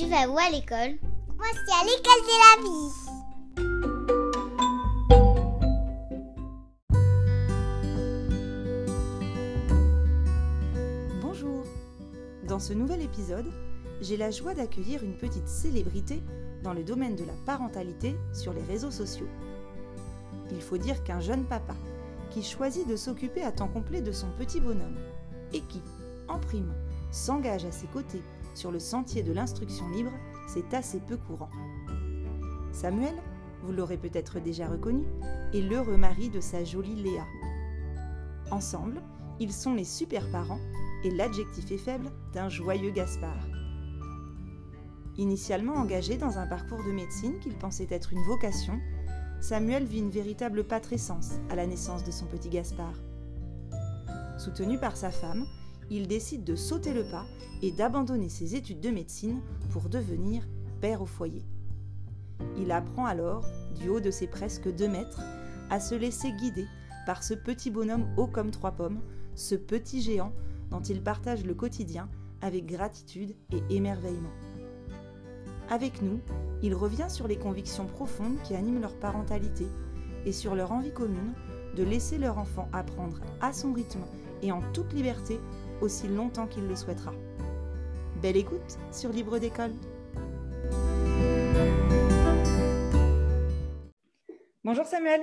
tu vas où à l'école Moi, c'est à l'école de la vie. Bonjour Dans ce nouvel épisode, j'ai la joie d'accueillir une petite célébrité dans le domaine de la parentalité sur les réseaux sociaux. Il faut dire qu'un jeune papa qui choisit de s'occuper à temps complet de son petit bonhomme et qui, en prime, s'engage à ses côtés sur le sentier de l'instruction libre, c'est assez peu courant. Samuel, vous l'aurez peut-être déjà reconnu, est l'heureux mari de sa jolie Léa. Ensemble, ils sont les super parents et l'adjectif est faible d'un joyeux Gaspard. Initialement engagé dans un parcours de médecine qu'il pensait être une vocation, Samuel vit une véritable patrescence à la naissance de son petit Gaspard. Soutenu par sa femme, il décide de sauter le pas et d'abandonner ses études de médecine pour devenir père au foyer. Il apprend alors, du haut de ses presque deux mètres, à se laisser guider par ce petit bonhomme haut comme trois pommes, ce petit géant dont il partage le quotidien avec gratitude et émerveillement. Avec nous, il revient sur les convictions profondes qui animent leur parentalité et sur leur envie commune de laisser leur enfant apprendre à son rythme et en toute liberté aussi longtemps qu'il le souhaitera. Belle écoute sur Libre d'école. Bonjour Samuel.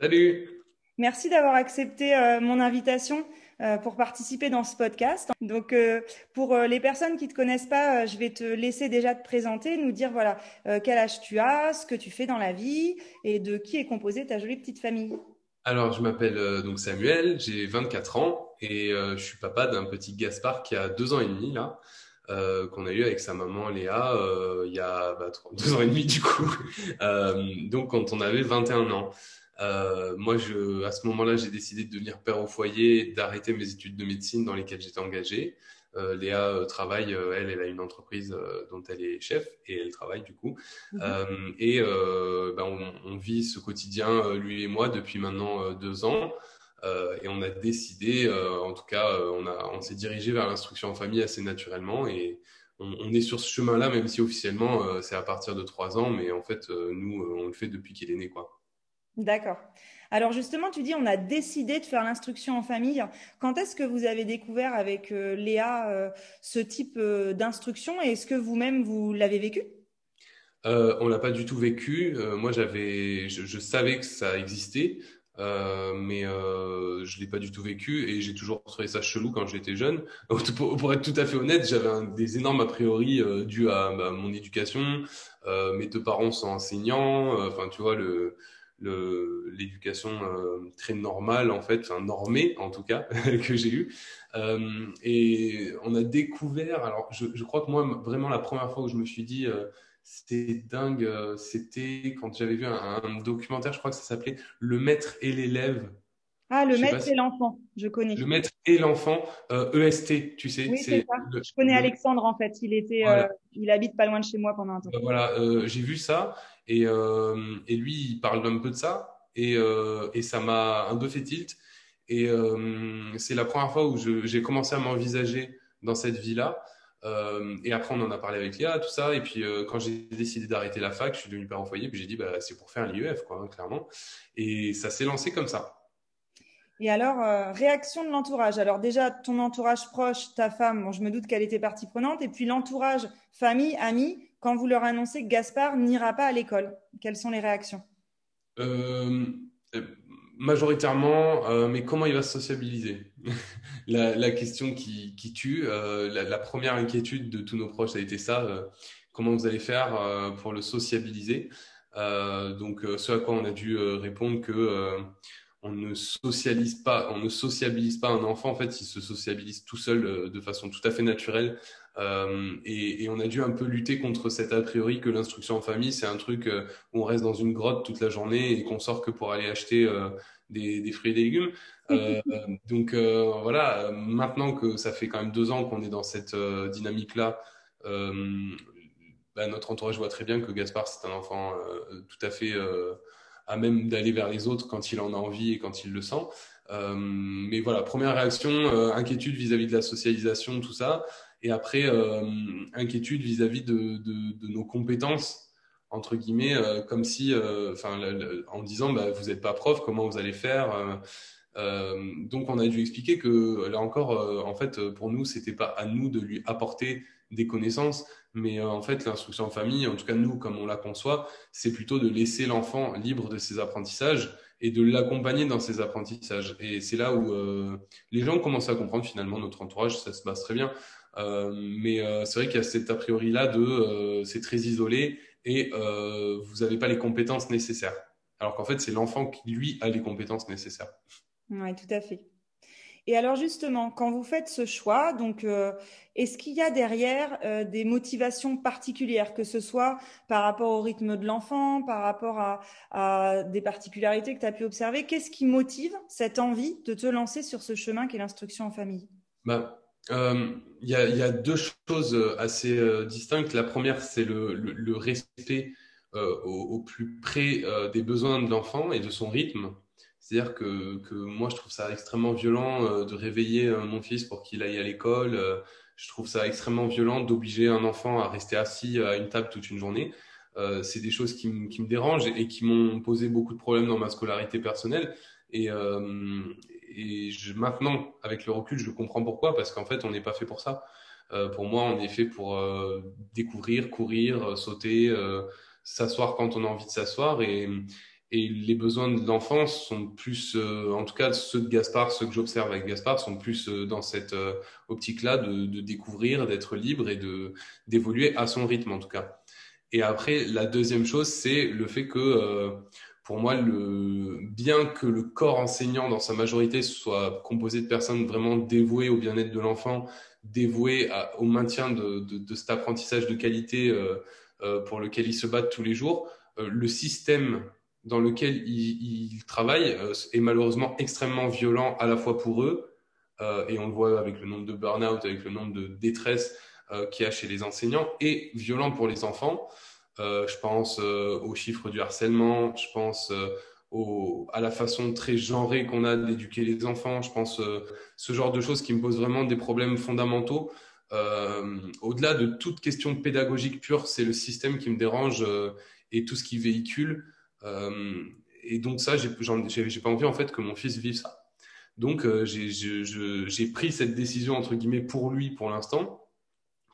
Salut. Merci d'avoir accepté euh, mon invitation euh, pour participer dans ce podcast. Donc, euh, pour les personnes qui ne te connaissent pas, je vais te laisser déjà te présenter, nous dire voilà quel âge tu as, ce que tu fais dans la vie et de qui est composée ta jolie petite famille. Alors, je m'appelle donc Samuel, j'ai 24 ans et je suis papa d'un petit Gaspard qui a deux ans et demi là. qu'on a eu avec sa maman Léa il y a bah, deux ans et demi du coup, donc quand on avait 21 ans. Euh, moi, je, à ce moment-là, j'ai décidé de devenir père au foyer, d'arrêter mes études de médecine dans lesquelles j'étais engagé. Euh, Léa euh, travaille, euh, elle, elle a une entreprise euh, dont elle est chef et elle travaille du coup. Mhm. et ben, on, on, vit ce quotidien, lui et moi, depuis maintenant deux ans. Et on a décidé, en tout cas, on, a, on s'est dirigé vers l'instruction en famille assez naturellement et on, on est sur ce chemin-là, même si officiellement c'est à partir de trois ans, mais en fait, nous, on le fait depuis qu'il est né, quoi. D'accord. Alors justement, tu dis on a décidé de faire l'instruction en famille. Quand est-ce que vous avez découvert avec euh, Léa euh, ce type euh, d'instruction et est-ce que vous-même vous, l'avez vécu? On l'a pas du tout vécu. moi, j'avais, je, savais que ça existait, mais je l'ai pas du tout vécu et j'ai toujours trouvé ça chelou quand j'étais jeune. Pour, être tout à fait honnête, j'avais des énormes a priori dus à bah, mon éducation. mes deux parents sont enseignants. Enfin, tu vois le l'éducation euh, très normale en fait, enfin normée en tout cas que j'ai. Euh, et on a découvert, alors je, je, crois que moi vraiment la première fois où je me suis dit euh, c'était dingue, euh, c'était quand j'avais vu un, un, documentaire, je crois que ça s'appelait Le maître et l'élève. Ah, le maître et l'enfant, je connais. Le maître et l'enfant, EST, e tu sais. Oui, c'est ça. je connais Alexandre en fait. Il était, il habite pas loin de chez moi pendant un temps. voilà, j'ai vu ça et, euh, et lui, il parle un peu de ça. Et, euh, et ça m'a un peu fait tilt. Et euh, c'est la première fois où j'ai commencé à m'envisager dans cette vie-là. Euh, et après, on en a parlé avec Léa, tout ça. Et puis, euh, quand j'ai décidé d'arrêter la fac, je suis devenu père en foyer. Puis j'ai dit, bah, c'est pour faire l'IEF, quoi, hein, clairement. Et ça s'est lancé comme ça. Et alors, euh, réaction de l'entourage. Alors déjà, ton entourage proche, ta femme, bon, je me doute qu'elle était partie prenante. Et puis l'entourage, famille, amis, quand vous leur annoncez que Gaspard n'ira pas à l'école Quelles sont les réactions? Majoritairement, euh, mais comment il va se sociabiliser la, question qui, tue. Euh, la, la, première inquiétude de tous nos proches, ça a été ça. Euh, comment vous allez faire euh, pour le sociabiliser? Donc, ce à quoi on a dû répondre que on ne socialise pas, on ne sociabilise pas un enfant. En fait, il se sociabilise tout seul de façon tout à fait naturelle. Euh, et, et, on a dû un peu lutter contre cet a priori que l'instruction en famille, c'est un truc euh, où on reste dans une grotte toute la journée et qu'on sort que pour aller acheter euh, des, des, fruits et des légumes. Euh, donc voilà, maintenant que ça fait quand même deux ans qu'on est dans cette dynamique-là, bah, notre entourage voit très bien que Gaspard, c'est un enfant tout à fait à même d'aller vers les autres quand il en a envie et quand il le sent. Euh, mais voilà, première réaction, euh, inquiétude vis-à-vis -vis de la socialisation, tout ça. Et après, inquiétude vis-à-vis de, nos compétences entre guillemets, comme si, enfin, en disant, bah, vous n'êtes pas prof, comment vous allez faire euh, donc on a dû expliquer que là encore, euh, en fait, pour nous, c'était pas à nous de lui apporter des connaissances, mais euh, en fait, l'instruction en famille, en tout cas nous, comme on la conçoit, c'est plutôt de laisser l'enfant libre de ses apprentissages et de l'accompagner dans ses apprentissages. Et c'est là où les gens commencent à comprendre finalement notre entourage, ça se passe très bien. mais c'est vrai qu'il y a cet a priori là de c'est très isolé et vous n'avez pas les compétences nécessaires. Alors qu'en fait, c'est l'enfant qui lui a les compétences nécessaires. Oui, tout à fait. Et alors justement, quand vous faites ce choix, donc euh, est-ce qu'il y a derrière euh, des motivations particulières, que ce soit par rapport au rythme de l'enfant, par rapport à, des particularités que tu as pu observer? Qu'est-ce qui motive cette envie de te lancer sur ce chemin qu'est l'instruction en famille? Bah, euh, Il y, a, deux choses assez distinctes. La première, c'est le, respect au, plus près des besoins de l'enfant et de son rythme. C'est-à-dire que, que, moi, je trouve ça extrêmement violent euh, de réveiller euh, mon fils pour qu'il aille à l'école. Euh, je trouve ça extrêmement violent d'obliger un enfant à rester assis à une table toute une journée. c'est des choses qui, qui, me dérangent et qui m'ont posé beaucoup de problèmes dans ma scolarité personnelle. Et, et je, maintenant, avec le recul, je comprends pourquoi, parce qu'en fait, on n'est pas fait pour ça. pour moi, on est fait pour découvrir, courir, sauter, s'asseoir quand on a envie de s'asseoir. Et, et les besoins de l'enfant sont plus, euh, en tout cas ceux de Gaspard, ceux que j'observe avec Gaspard, sont plus euh, dans cette euh, optique-là de, découvrir, d'être libre et de d'évoluer à son rythme en tout cas. Et après, la deuxième chose, c'est le fait que pour moi, le, bien que le corps enseignant dans sa majorité soit composé de personnes vraiment dévouées au bien-être de l'enfant, dévouées au maintien de, de, cet apprentissage de qualité pour lequel ils se battent tous les jours, le système dans lequel ils, travaillent euh, est malheureusement extrêmement violent à la fois pour eux, euh, et on le voit avec le nombre de burn-out, avec le nombre de détresse euh, qu'il y a chez les enseignants, et violent pour les enfants. je pense aux chiffres du harcèlement, je pense à la façon très genrée qu'on a d'éduquer les enfants, je pense ce genre de choses qui me posent vraiment des problèmes fondamentaux. Au-delà de toute question pédagogique pure, c'est le système qui me dérange et tout ce qui véhicule. Euh, et donc ça, j'ai pas envie en fait que mon fils vive ça. Donc euh, j'ai pris cette décision entre guillemets pour lui pour l'instant,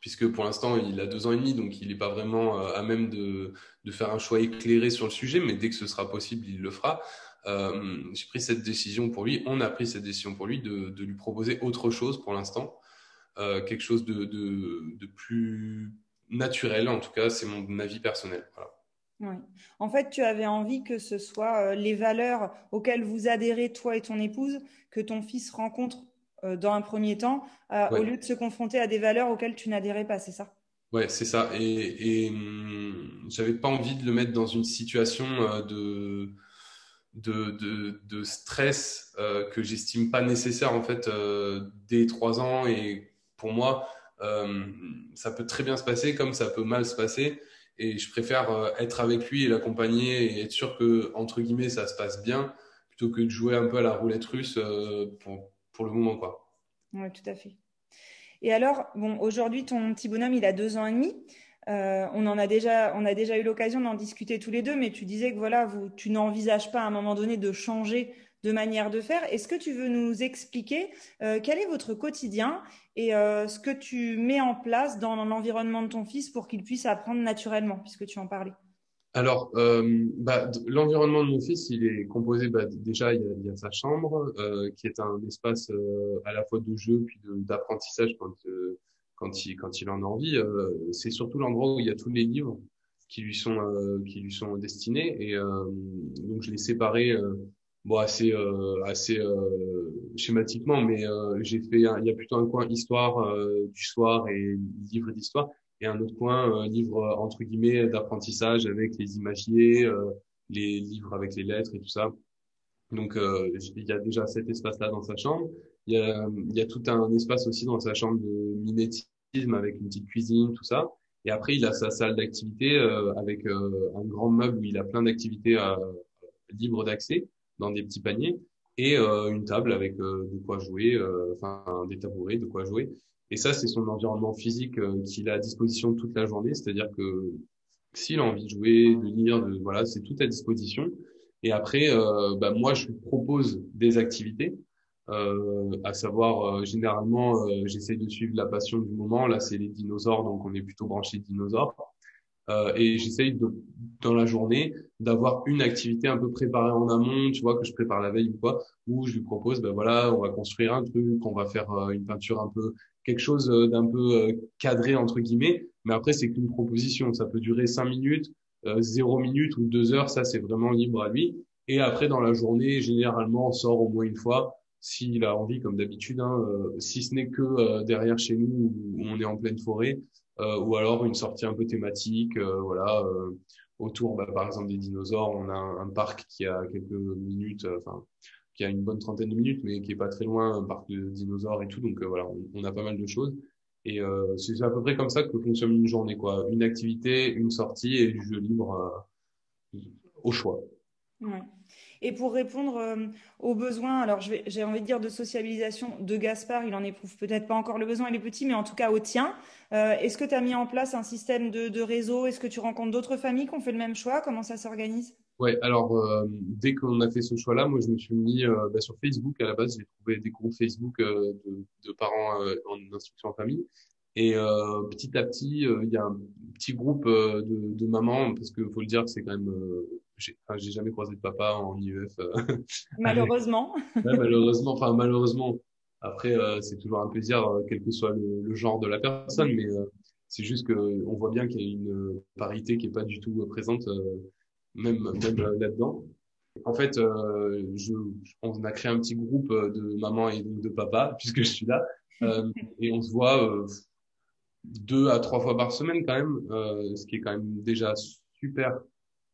puisque pour l'instant il a deux ans et demi, donc il n'est pas vraiment euh, à même de, faire un choix éclairé sur le sujet, mais dès que ce sera possible, il le fera. J'ai pris cette décision pour lui, on a pris cette décision pour lui de, lui proposer autre chose pour l'instant, quelque chose de, de, plus naturel, en tout cas c'est mon avis personnel. Voilà. Oui. En fait, tu avais envie que ce soit euh, les valeurs auxquelles vous adhérez, toi et ton épouse, que ton fils rencontre euh, dans un premier temps, euh, au lieu de se confronter à des valeurs auxquelles tu n'adhérais pas, c'est ça? Ouais, c'est ça. Et, et hum, j'avais pas envie de le mettre dans une situation de, de, de, stress que j'estime pas nécessaire en fait dès trois ans. Et pour moi, ça peut très bien se passer comme ça peut mal se passer et je préfère euh, être avec lui et l'accompagner et être sûr que entre guillemets ça se passe bien plutôt que de jouer un peu à la roulette russe euh, pour, le moment quoi. Oui, tout à fait. Et alors, bon, aujourd'hui, ton petit bonhomme, il a deux ans et demi. Euh, on en a déjà, on a déjà eu l'occasion d'en discuter tous les deux, mais tu disais que voilà, vous, tu n'envisages pas à un moment donné de changer de manière de faire. Est-ce que tu veux nous expliquer euh, quel est votre quotidien et euh, ce que tu mets en place dans l'environnement de ton fils pour qu'il puisse apprendre naturellement, puisque tu en parlais? Alors, euh, bah, l'environnement de mon fils, il est composé bah, déjà, il y, a, sa chambre, qui est un espace à la fois de jeu puis d'apprentissage quand, quand, il, quand il en a envie. c'est surtout l'endroit où il y a tous les livres qui lui sont, qui lui sont destinés. Et donc, je l'ai séparé bon assez euh, assez euh, schématiquement mais euh, j'ai fait il y a plutôt un coin histoire du soir et livre d'histoire et un autre coin livre entre guillemets d'apprentissage avec les imagiers les livres avec les lettres et tout ça. Donc il y a déjà cet espace là dans sa chambre. Il y a il y a tout un espace aussi dans sa chambre de mimétisme avec une petite cuisine tout ça. Et après il a sa salle d'activité avec un grand meuble où il a plein d'activités libres d'accès dans des petits paniers. et une table avec de quoi jouer, enfin des tabourets, de quoi jouer. Et ça, c'est son environnement physique qu'il a à disposition toute la journée. C'est-à-dire que s'il a envie de jouer, de lire, de, voilà, c'est tout à disposition. Et après, bah, moi, je propose des activités. Euh, à savoir, euh, généralement, euh, j'essaie de suivre la passion du moment. Là, c'est les dinosaures, donc on est plutôt branché dinosaures. Euh, et j'essaye de, dans la journée d'avoir une activité un peu préparée en amont, tu vois, que je prépare la veille ou quoi, où je lui propose, ben voilà, on va construire un truc, on va faire une peinture un peu, quelque chose d'un peu cadré entre guillemets. Mais après, c'est qu'une proposition, ça peut durer cinq minutes, zéro minutes ou deux heures, ça c'est vraiment libre à lui. Et après, dans la journée, généralement, on sort au moins une fois s'il a envie, comme d'habitude, hein, euh, si ce n'est que euh, derrière chez nous où on est en pleine forêt, euh, ou alors une sortie un peu thématique, voilà, autour, bah, par exemple, des dinosaures. On a un, parc qui a quelques minutes, enfin, qui a une bonne trentaine de minutes, mais qui est pas très loin, un parc de dinosaures et tout. Donc voilà, on, a pas mal de choses. Et c'est à peu près comme ça que fonctionne une journée, quoi. Une activité, une sortie et du jeu libre au choix. Ouais. Et pour répondre euh, aux besoins, alors j'ai envie de dire de sociabilisation de Gaspard, il en éprouve peut-être pas encore le besoin, il est petit, mais en tout cas au tien. Euh, est-ce que tu as mis en place un système de, réseau? Est-ce que tu rencontres d'autres familles qui ont fait le même choix? Comment ça s'organise? Ouais, alors euh, dès qu'on a fait ce choix-là, moi je me suis mis bah, sur Facebook. À la base, j'ai trouvé des groupes Facebook de, parents en instruction en famille. Et petit à petit, il y a un petit groupe de, de mamans, parce qu'il faut le dire, c'est quand même j'ai enfin, jamais croisé de papa en IEF. Euh, malheureusement. malheureusement, enfin malheureusement. Après, euh, c'est toujours un plaisir, euh, quel que soit le, genre de la personne, mais c'est juste que on voit bien qu'il y a une parité qui est pas du tout présente, même même là-dedans. En fait, je, on a créé un petit groupe de maman et de papa, puisque je suis là, et on se voit deux à trois fois par semaine quand même, ce qui est quand même déjà super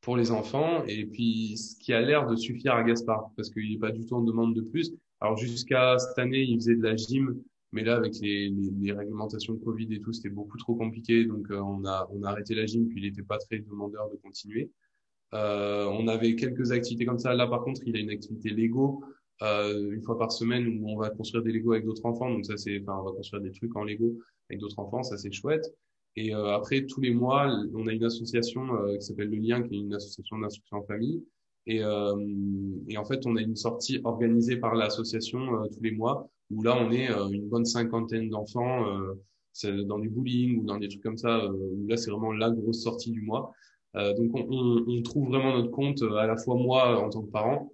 pour les enfants et puis ce qui a l'air de suffire à Gaspard parce qu'il n'est pas du tout en demande de plus. Alors jusqu'à cette année, il faisait de la gym, mais là avec les, les, les réglementations de Covid et tout, c'était beaucoup trop compliqué, donc euh, on a on a arrêté la gym puis il n'était pas très demandeur de continuer. Euh, on avait quelques activités comme ça. Là par contre, il a une activité Lego euh, une fois par semaine où on va construire des Lego avec d'autres enfants. Donc ça c'est, enfin on va construire des trucs en Lego avec d'autres enfants, ça c'est chouette. Et euh, après, tous les mois, on a une association euh, qui s'appelle Le Lien, qui est une association d'instruction en famille. Et, euh, et, en fait, on a une sortie organisée par l'association tous les mois, où là, on est une bonne cinquantaine d'enfants dans du bowling ou dans des trucs comme ça, où là, c'est vraiment la grosse sortie du mois. donc, on, on, on, trouve vraiment notre compte, à la fois moi en tant que parent,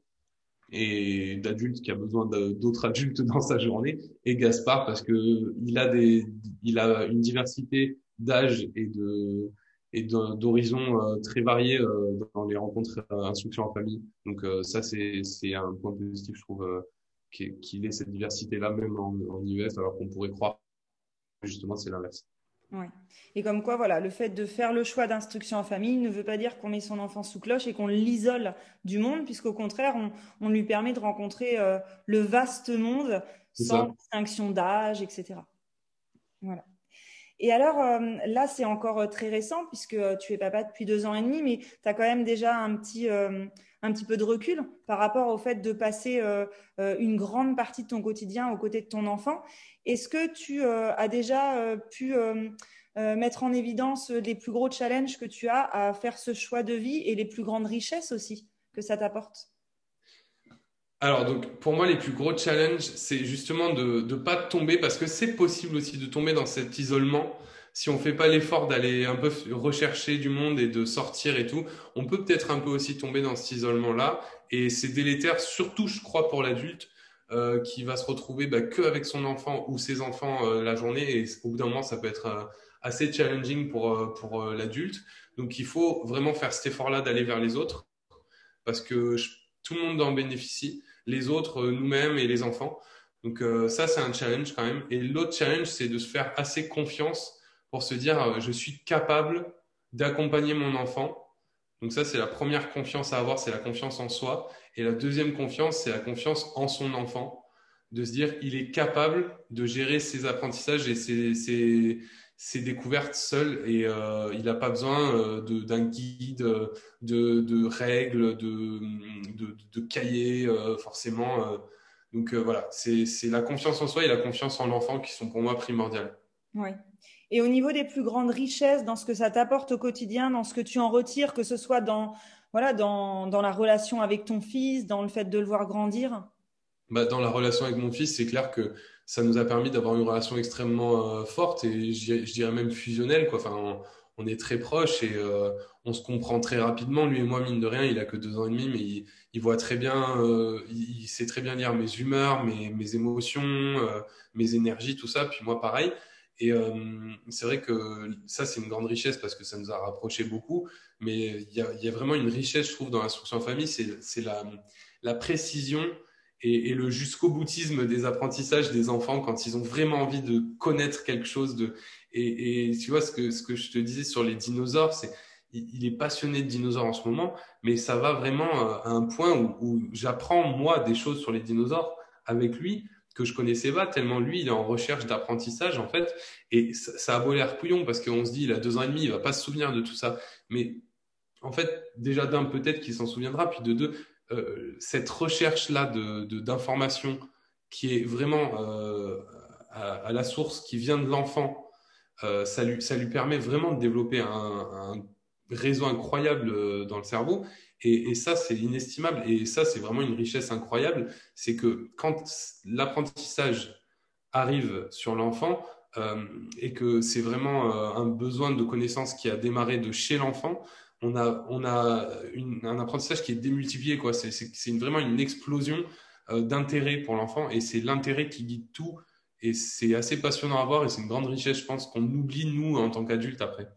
et d'adulte qui a besoin d'autres adultes dans sa journée, et Gaspard parce que il a des, il a une diversité d'âge et de et d'horizons euh, très variés euh, dans les rencontres euh, instruction en famille. Donc ça, c'est c'est un point positif, je trouve, qu'il ait cette diversité-là, même en, en IEF, alors qu'on pourrait croire justement c'est l'inverse. Ouais. Et comme quoi, voilà, le fait de faire le choix d'instruction en famille ne veut pas dire qu'on met son enfant sous cloche et qu'on l'isole du monde, puisqu'au contraire, on, on, lui permet de rencontrer le vaste monde sans distinction d'âge, etc. Voilà. Et alors, euh, là, c'est encore euh, très récent puisque euh, tu es papa depuis deux ans et demi, mais tu as quand même déjà un petit, un petit peu de recul par rapport au fait de passer une grande partie de ton quotidien aux côtés de ton enfant. Est-ce que tu as déjà pu mettre en évidence les plus gros challenges que tu as à faire ce choix de vie et les plus grandes richesses aussi que ça t'apporte? Alors, donc, pour moi, les plus gros challenges, c'est justement de ne pas tomber, parce que c'est possible aussi de tomber dans cet isolement. Si on fait pas l'effort d'aller un peu rechercher du monde et de sortir et tout, on peut peut-être un peu aussi tomber dans cet isolement-là. Et c'est délétère, surtout, je crois, pour l'adulte, euh, qui va se retrouver bah, que avec son enfant ou ses enfants euh, la journée. Et au bout d'un moment, ça peut être euh, assez challenging pour, euh, pour l'adulte. Donc, il faut vraiment faire cet effort-là d'aller vers les autres, parce que tout le monde en bénéficie les autres, euh, nous-mêmes et les enfants. Donc euh, ça, c'est un challenge quand même. Et l'autre challenge, c'est de se faire assez confiance pour se dire, euh, je suis capable d'accompagner mon enfant. Donc ça, c'est la première confiance à avoir, c'est la confiance en soi. Et la deuxième confiance, c'est la confiance en son enfant. De se dire, il est capable de gérer ses apprentissages et ses, ses découvertes seul et euh, il n'a pas besoin euh, d'un guide, de, de règles, de, de, de cahiers euh, forcément. donc voilà, c'est la confiance en soi et la confiance en l'enfant qui sont pour moi primordiales. Oui. Et au niveau des plus grandes richesses, dans ce que ça t'apporte au quotidien, dans ce que tu en retires, que ce soit dans, voilà, dans, dans la relation avec ton fils, dans le fait de le voir grandir? Bah, Dans la relation avec mon fils, c'est clair que ça nous a permis d'avoir une relation extrêmement euh, forte et je, dirais même fusionnelle. Quoi. Enfin, on, est très proches et euh, on se comprend très rapidement. Lui et moi, mine de rien, il a que deux ans et demi, mais il, voit très bien, euh, il, sait très bien lire mes humeurs, mes, émotions, mes énergies, tout ça. Puis moi, pareil. Et c'est vrai que ça, c'est une grande richesse parce que ça nous a rapprochés beaucoup. Mais il y a, vraiment une richesse, je trouve, dans l'instruction en famille, c'est la précision et, et le jusqu'au boutisme des apprentissages des enfants quand ils ont vraiment envie de connaître quelque chose de et, et tu vois ce que ce que je te disais sur les dinosaures c'est il, est passionné de dinosaures en ce moment mais ça va vraiment euh, à un point où, où j'apprends moi des choses sur les dinosaures avec lui que je connaissais pas tellement lui il est en recherche d'apprentissage en fait et ça, a beau l'air couillon parce qu'on se dit il a deux ans et demi il va pas se souvenir de tout ça mais en fait déjà d'un peut-être qu'il s'en souviendra puis de deux euh, cette recherche-là d'informations de, qui est vraiment euh, à, la source, qui vient de l'enfant, euh, ça, lui, ça lui permet vraiment de développer un, réseau incroyable dans le cerveau. Et, ça, c'est inestimable. Et ça, c'est vraiment une richesse incroyable. C'est que quand l'apprentissage arrive sur l'enfant, et que c'est vraiment un besoin de connaissance qui a démarré de chez l'enfant, on a, on a un apprentissage qui est démultiplié. Quoi. C'est, c'est, vraiment une explosion euh, d'intérêt pour l'enfant et c'est l'intérêt qui guide tout. Et c'est assez passionnant à voir et c'est une grande richesse, je pense, qu'on oublie, nous, en tant qu'adultes, après.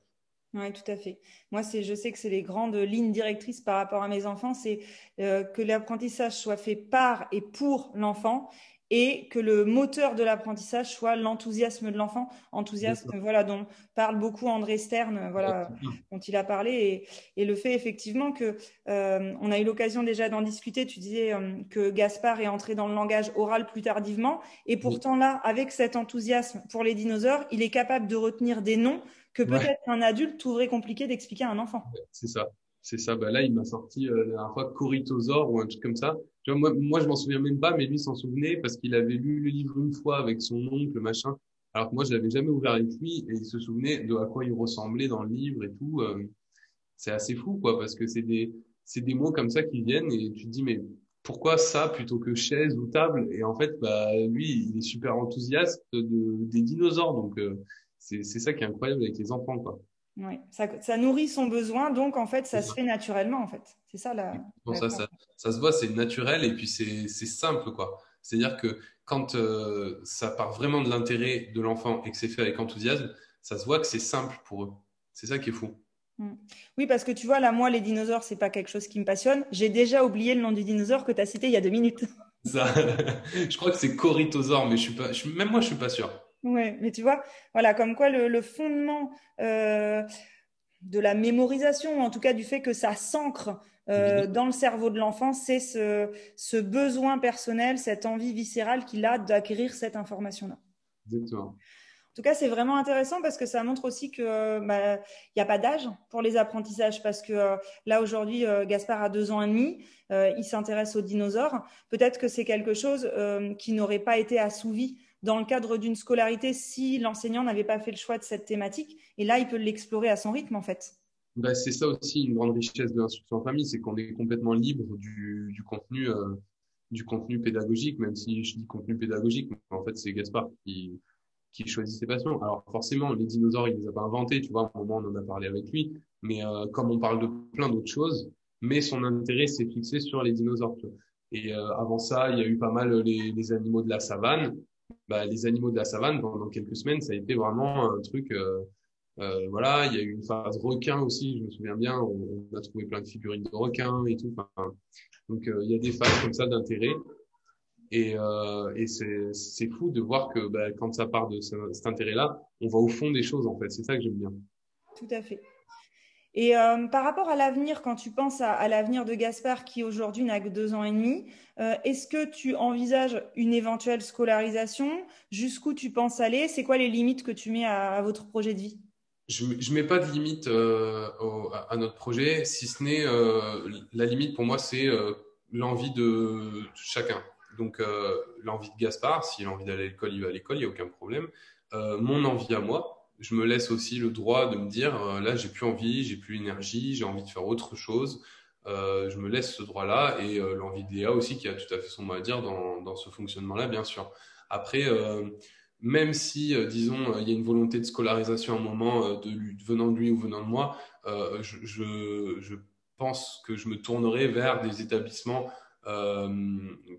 Oui, tout à fait. Moi, c'est, je sais que c'est les grandes lignes directrices par rapport à mes enfants, c'est euh, que l'apprentissage soit fait par et pour l'enfant et que le moteur de l'apprentissage soit l'enthousiasme de l'enfant, enthousiasme voilà dont parle beaucoup André Stern, voilà dont il a parlé. Et, et le fait effectivement que euh, on a eu l'occasion déjà d'en discuter. Tu disais euh, que Gaspard est entré dans le langage oral plus tardivement. Et pourtant là, avec cet enthousiasme pour les dinosaures, il est capable de retenir des noms que peut-être un adulte trouverait compliqué d'expliquer à un enfant. C'est ça. C'est ça. Bah là, il m'a sorti euh, la dernière fois Corythosaure ou un truc comme ça. Tu vois, moi, moi, je m'en souviens même pas, mais lui s'en souvenait parce qu'il avait lu le livre une fois avec son oncle, machin. Alors que moi, je l'avais jamais ouvert avec lui et il se souvenait de à quoi il ressemblait dans le livre et tout. Euh, c'est assez fou, quoi, parce que c'est des, c'est des mots comme ça qui viennent et tu te dis, mais pourquoi ça plutôt que chaise ou table? Et en fait, bah, lui, il est super enthousiaste de, des dinosaures. Donc, euh, c'est, c'est ça qui est incroyable avec les enfants, quoi. Oui, ça, ça, nourrit son besoin, donc en fait, ça se fait naturellement, en fait. C'est ça la. ça, ça, ça, se voit, c'est naturel et puis c'est simple, quoi. C'est-à-dire que quand euh, ça part vraiment de l'intérêt de l'enfant et que c'est fait avec enthousiasme, ça se voit que c'est simple pour eux. C'est ça qui est fou. Mm. Oui, parce que tu vois, là, moi, les dinosaures, c'est pas quelque chose qui me passionne. J'ai déjà oublié le nom du dinosaure que tu as cité il y a deux minutes. Ça, je crois que c'est Corythosaure, mais je suis pas, même moi, je suis pas sûr. Oui, mais tu vois, voilà, comme quoi le, fondement euh, de la mémorisation, en tout cas du fait que ça s'ancre euh, dans le cerveau de l'enfant, c'est ce, ce, besoin personnel, cette envie viscérale qu'il a d'acquérir cette information-là. Exactement. En tout cas, c'est vraiment intéressant parce que ça montre aussi que bah, il n'y a pas d'âge pour les apprentissages parce que euh, là aujourd'hui, euh, Gaspard a deux ans et demi, euh, il s'intéresse aux dinosaures. Peut-être que c'est quelque chose qui n'aurait pas été assouvi dans le cadre d'une scolarité si l'enseignant n'avait pas fait le choix de cette thématique. Et là, il peut l'explorer à son rythme, en fait. Bah, c'est ça aussi une grande richesse de l'instruction en famille, c'est qu'on est complètement libre du, du contenu, euh, du contenu pédagogique, même si je dis contenu pédagogique, en fait c'est Gaspard qui, choisit ses passions. Alors forcément, les dinosaures, il les a pas inventés, tu vois, à un moment on en a parlé avec lui, mais euh, comme on parle de plein d'autres choses, mais son intérêt s'est fixé sur les dinosaures. Et euh, avant ça, il y a eu pas mal les animaux de la savane, bah, les animaux de la savane, pendant quelques semaines, ça a été vraiment un truc. Euh, euh, voilà, il y a eu une phase requin aussi, je me souviens bien. On, a trouvé plein de figurines de requins et tout. Donc euh, il y a des phases comme ça d'intérêt. Et, et c'est fou de voir que bah, quand ça part de ce, cet intérêt-là, on va au fond des choses en fait. C'est ça que j'aime bien. Tout à fait. Et euh, par rapport à l'avenir, quand tu penses à, l'avenir de Gaspard qui aujourd'hui n'a que deux ans et demi, euh, est-ce que tu envisages une éventuelle scolarisation? Jusqu'où tu penses aller? C'est quoi les limites que tu mets à, votre projet de vie? Je ne mets pas de limite euh, à, notre projet, si ce n'est la limite pour moi, c'est l'envie de chacun. Donc l'envie de Gaspard, s'il a envie d'aller à l'école, il va à l'école, il n'y a aucun problème. mon envie à moi, je me laisse aussi le droit de me dire euh, là j'ai plus envie, j'ai plus l'énergie, j'ai envie de faire autre chose. Euh, je me laisse ce droit-là et euh, l'envie de Léa aussi qui a tout à fait son mot à dire dans, dans ce fonctionnement-là, bien sûr. Après, même si, disons, il y a une volonté de scolarisation à un moment de lui, venant de lui ou venant de moi, je, je, pense que je me tournerai vers des établissements euh,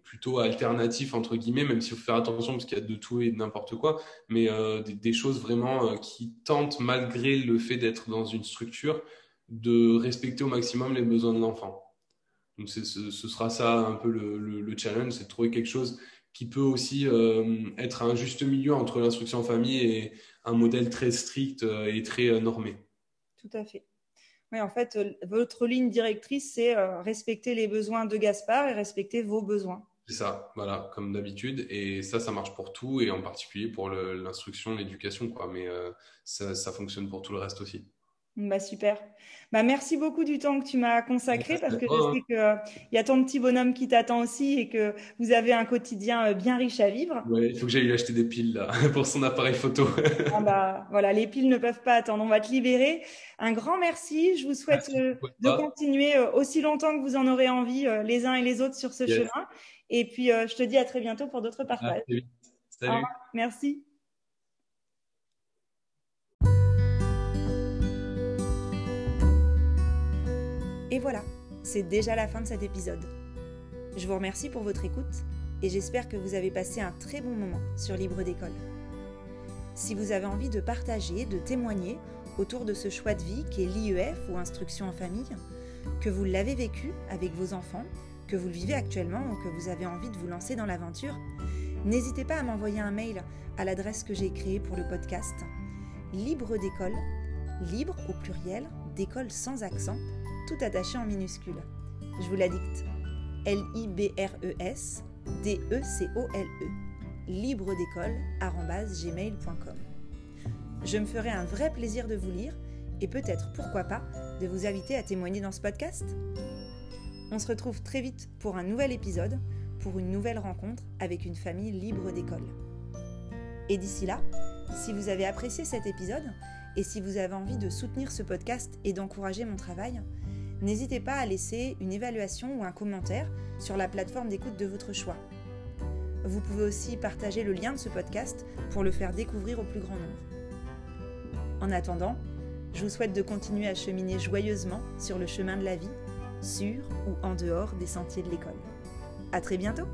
plutôt alternatif entre guillemets, même s'il faut faire attention parce qu'il y a de tout et de n'importe quoi, mais euh, des, choses vraiment euh, qui tentent malgré le fait d'être dans une structure de respecter au maximum les besoins de l'enfant. Donc ce, ce, sera ça un peu le, le, challenge, c'est de trouver quelque chose qui peut aussi être un juste milieu entre l'instruction en famille et un modèle très strict et très normé. Tout à fait. Oui, en fait, euh, votre ligne directrice, c'est euh, respecter les besoins de Gaspard et respecter vos besoins. C'est ça, voilà, comme d'habitude. Et ça, ça marche pour tout, et en particulier pour l'instruction, l'éducation, quoi. Mais euh, ça, ça fonctionne pour tout le reste aussi. Bah super. Bah merci beaucoup du temps que tu m'as consacré parce que je sais qu'il euh, y a ton petit bonhomme qui t'attend aussi et que vous avez un quotidien euh, bien riche à vivre. Oui, il faut que j'aille lui acheter des piles là pour son appareil photo. ah bah voilà, les piles ne peuvent pas attendre. On va te libérer. Un grand merci. Je vous souhaite euh, de continuer aussi longtemps que vous en aurez envie les uns et les autres sur ce chemin. Et puis je te dis à très bientôt pour d'autres partages. Salut. merci. Et voilà, c'est déjà la fin de cet épisode. Je vous remercie pour votre écoute et j'espère que vous avez passé un très bon moment sur Libre d'école. Si vous avez envie de partager, de témoigner autour de ce choix de vie qui est l'IEF ou instruction en famille, que vous l'avez vécu avec vos enfants, que vous le vivez actuellement ou que vous avez envie de vous lancer dans l'aventure, n'hésitez pas à m'envoyer un mail à l'adresse que j'ai créée pour le podcast libre d'école, libre au pluriel, d'école sans accent, tout attaché en minuscule. Je vous la dicte. L-I-B-R-E-S D-E-C-O-L-E. Libre d'école. Je me ferai un vrai plaisir de vous lire et peut-être, pourquoi pas, de vous inviter à témoigner dans ce podcast. On se retrouve très vite pour un nouvel épisode, pour une nouvelle rencontre avec une famille libre d'école. Et d'ici là, si vous avez apprécié cet épisode et si vous avez envie de soutenir ce podcast et d'encourager mon travail, n'hésitez pas à laisser une évaluation ou un commentaire sur la plateforme d'écoute de votre choix. Vous pouvez aussi partager le lien de ce podcast pour le faire découvrir au plus grand nombre. En attendant, je vous souhaite de continuer à cheminer joyeusement sur le chemin de la vie, sur ou en dehors des sentiers de l'école. À très bientôt!